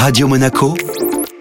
Radio Monaco,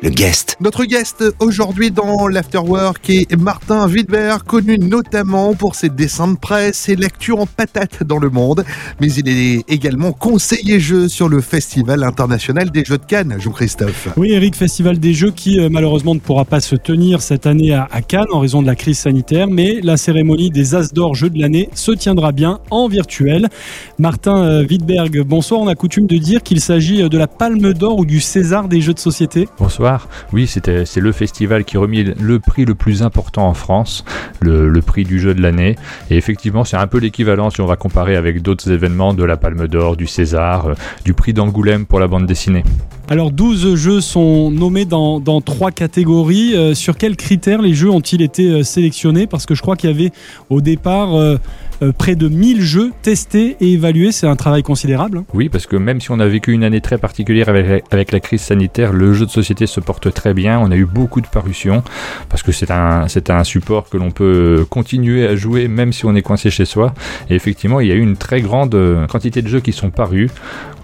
le guest. Notre guest aujourd'hui dans l'Afterwork est Martin Wittberg, connu notamment pour ses dessins de presse et l'actu en patate dans le monde. Mais il est également conseiller jeu sur le Festival international des Jeux de Cannes, Jean-Christophe. Oui, Eric, Festival des Jeux qui euh, malheureusement ne pourra pas se tenir cette année à, Cannes en raison de la crise sanitaire, mais la cérémonie des As d'Or Jeux de l'année se tiendra bien en virtuel. Martin euh, Wittberg, bonsoir. On a coutume de dire qu'il s'agit euh, de la Palme d'Or ou du César des Jeux de société. Bonsoir. Oui, c'était c'est le festival qui remis le prix le plus important en France, le, le prix du jeu de l'année. Et effectivement, c'est un peu l'équivalent si on va comparer avec d'autres événements de la Palme d'Or, du César, euh, du prix d'Angoulême pour la bande dessinée. Alors 12 jeux sont nommés dans, dans trois catégories. Euh, sur quels critères les jeux ont-ils été euh, sélectionnés? Parce que je crois qu'il y avait au départ euh, près de 1000 jeux testés et évalués. C'est un travail considérable. hein. Oui, parce que même si on a vécu une année très particulière avec, avec la crise sanitaire, le jeu de société se porte très bien. On a eu beaucoup de parutions parce que c'est un, un support que l'on peut continuer à jouer même si on est coincé chez soi. Et effectivement, il y a eu une très grande quantité de jeux qui sont parus.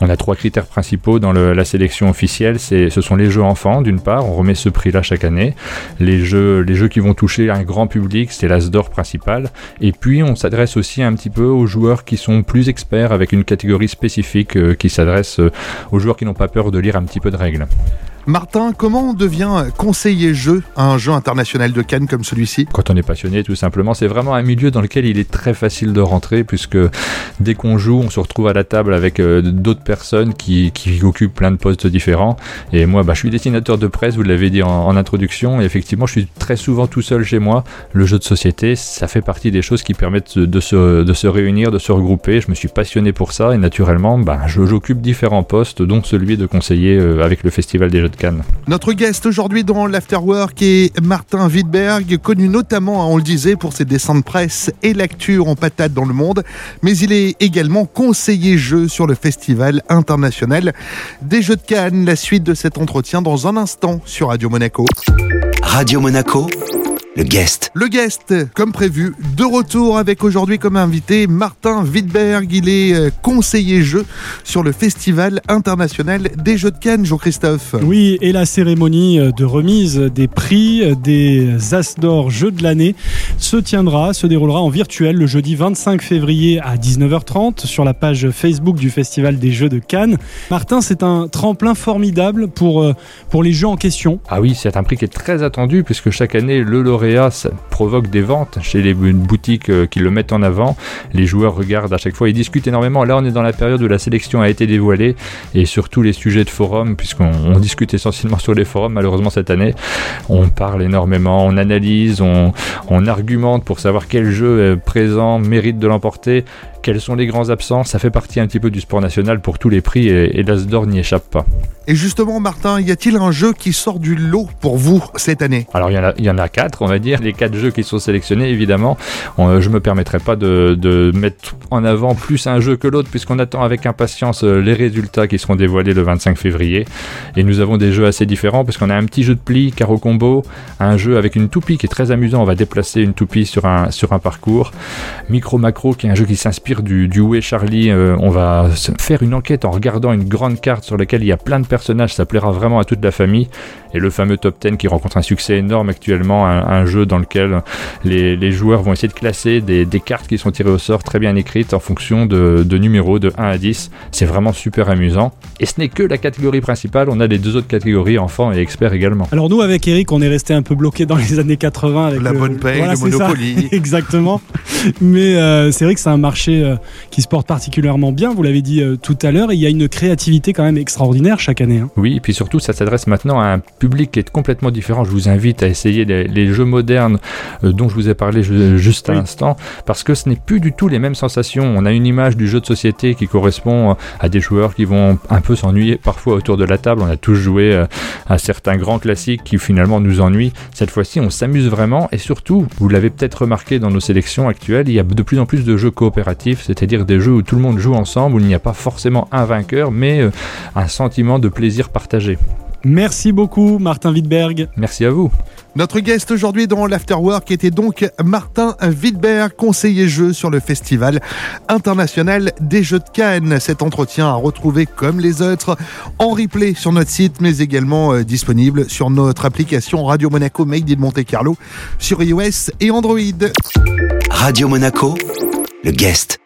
On a trois critères principaux dans la sélection officielle. C'est, ce sont les jeux enfants, d'une part. On remet ce prix-là chaque année. Les jeux, qui vont toucher un grand public, c'est l'As d'or principal. Et puis, on s'adresse aussi un petit peu aux joueurs qui sont plus experts avec une catégorie spécifique euh, qui s'adresse euh, aux joueurs qui n'ont pas peur de lire un petit peu de règles. Martin, comment on devient conseiller jeu à un jeu international de Cannes comme celui-ci? Quand on est passionné, tout simplement, c'est vraiment un milieu dans lequel il est très facile de rentrer puisque dès qu'on joue, on se retrouve à la table avec euh, d'autres personnes qui, qui occupent plein de postes différents. Et moi, bah, je suis dessinateur de presse, vous l'avez dit en, introduction, et effectivement, je suis très souvent tout seul chez moi. Le jeu de société, ça fait partie des choses qui permettent de se, de se réunir, de se regrouper. Je me suis passionné pour ça et naturellement, bah, j'occupe différents postes, dont celui de conseiller euh, avec le Festival des Jeux de Cannes. Notre guest aujourd'hui dans l'Afterwork est Martin Wittberg, connu notamment, on le disait, pour ses dessins de presse et l'actu en patate dans le monde, mais il est également conseiller jeu sur le Festival international des Jeux de Cannes. La suite de cet entretien dans un instant sur Radio Monaco. Radio Monaco, le guest. Le guest, comme prévu, de retour avec aujourd'hui comme invité Martin Wittberg. Il est euh, conseiller jeu sur le Festival international des Jeux de Cannes, Jean-Christophe. Oui, et la cérémonie euh, de remise des prix euh, des As d'Or Jeux de l'année se tiendra, se déroulera en virtuel le jeudi 25 février à 19h30 sur la page Facebook du Festival des Jeux de Cannes. Martin, c'est un tremplin formidable pour, pour les jeux en question. Ah oui, c'est un prix qui est très attendu puisque chaque année, le lauréat ça provoque des ventes chez les boutiques euh, qui le mettent en avant. Les joueurs regardent à chaque fois, ils discutent énormément. Là, on est dans la période où la sélection a été dévoilée et surtout les sujets de forum, puisqu'on on discute essentiellement sur les forums, malheureusement cette année. On parle énormément, on analyse, on, on argumente pour savoir quel jeu est présent mérite de l'emporter. Quels sont les grands absents Ça fait partie un petit peu du sport national pour tous les prix et, et l'As d'Or n'y échappe pas. Et justement, Martin, y a-t-il un jeu qui sort du lot pour vous cette année? Alors il y, en a, quatre, on va dire, les quatre jeux qui sont sélectionnés, évidemment. On- je me permettrai pas de, mettre en avant plus un jeu que l'autre, puisqu'on attend avec impatience euh, les résultats qui seront dévoilés le 25 février. Et nous avons des jeux assez différents, puisqu'on a un petit jeu de pli, Caro Combo, un jeu avec une toupie qui est très amusant, on va déplacer une toupie sur un, parcours. Micro Macro, qui est un jeu qui s'inspire du, est Charlie, euh, on va faire une enquête en regardant une grande carte sur laquelle il y a plein de personnages, ça plaira vraiment à toute la famille. Et le fameux Top 10 qui rencontre un succès énorme actuellement, un, un jeu dans lequel les, les joueurs vont essayer de classer des, des cartes qui sont tirées au sort très bien écrites en fonction de, de numéros de 1 à 10. C'est vraiment super amusant. Et ce n'est que la catégorie principale, on a les deux autres catégories, enfants et experts également. Alors nous, avec Eric, on est resté un peu bloqué dans les années 80 avec La le- bonne paye, Voilà, le. Monopoly. Exactement. Mais euh, c'est vrai que c'est un marché euh, qui se porte particulièrement bien. Vous l'avez dit euh, tout à l'heure. Il y a une créativité quand même extraordinaire chaque année. Hein. Oui, et puis surtout, ça s'adresse maintenant à un public qui est complètement différent. Je vous invite à essayer les, les jeux modernes euh, dont je vous ai parlé ju- juste à Oui. l'instant, parce que ce n'est plus du tout les mêmes sensations. On a une image du jeu de société qui correspond euh, à des joueurs qui vont un peu s'ennuyer parfois autour de la table. On a tous joué euh, à certains grands classiques qui finalement nous ennuient. Cette fois-ci, on s'amuse vraiment, et surtout, vous l'avez peut-être remarqué dans nos sélections actuelles, il y a de plus en plus de jeux coopératifs, c'est-à-dire des jeux où tout le monde joue ensemble, où il n'y a pas forcément un vainqueur, mais euh, un sentiment de plaisir partagé. Merci beaucoup, Martin Wittberg. Merci à vous. Notre guest aujourd'hui dans l'Afterwork était donc Martin Wittberg, conseiller jeu sur le Festival international des jeux de Cannes. Cet entretien à retrouver comme les autres en replay sur notre site, mais également euh, disponible sur notre application Radio Monaco Made in Monte Carlo sur iOS et Android. Radio Monaco, le guest.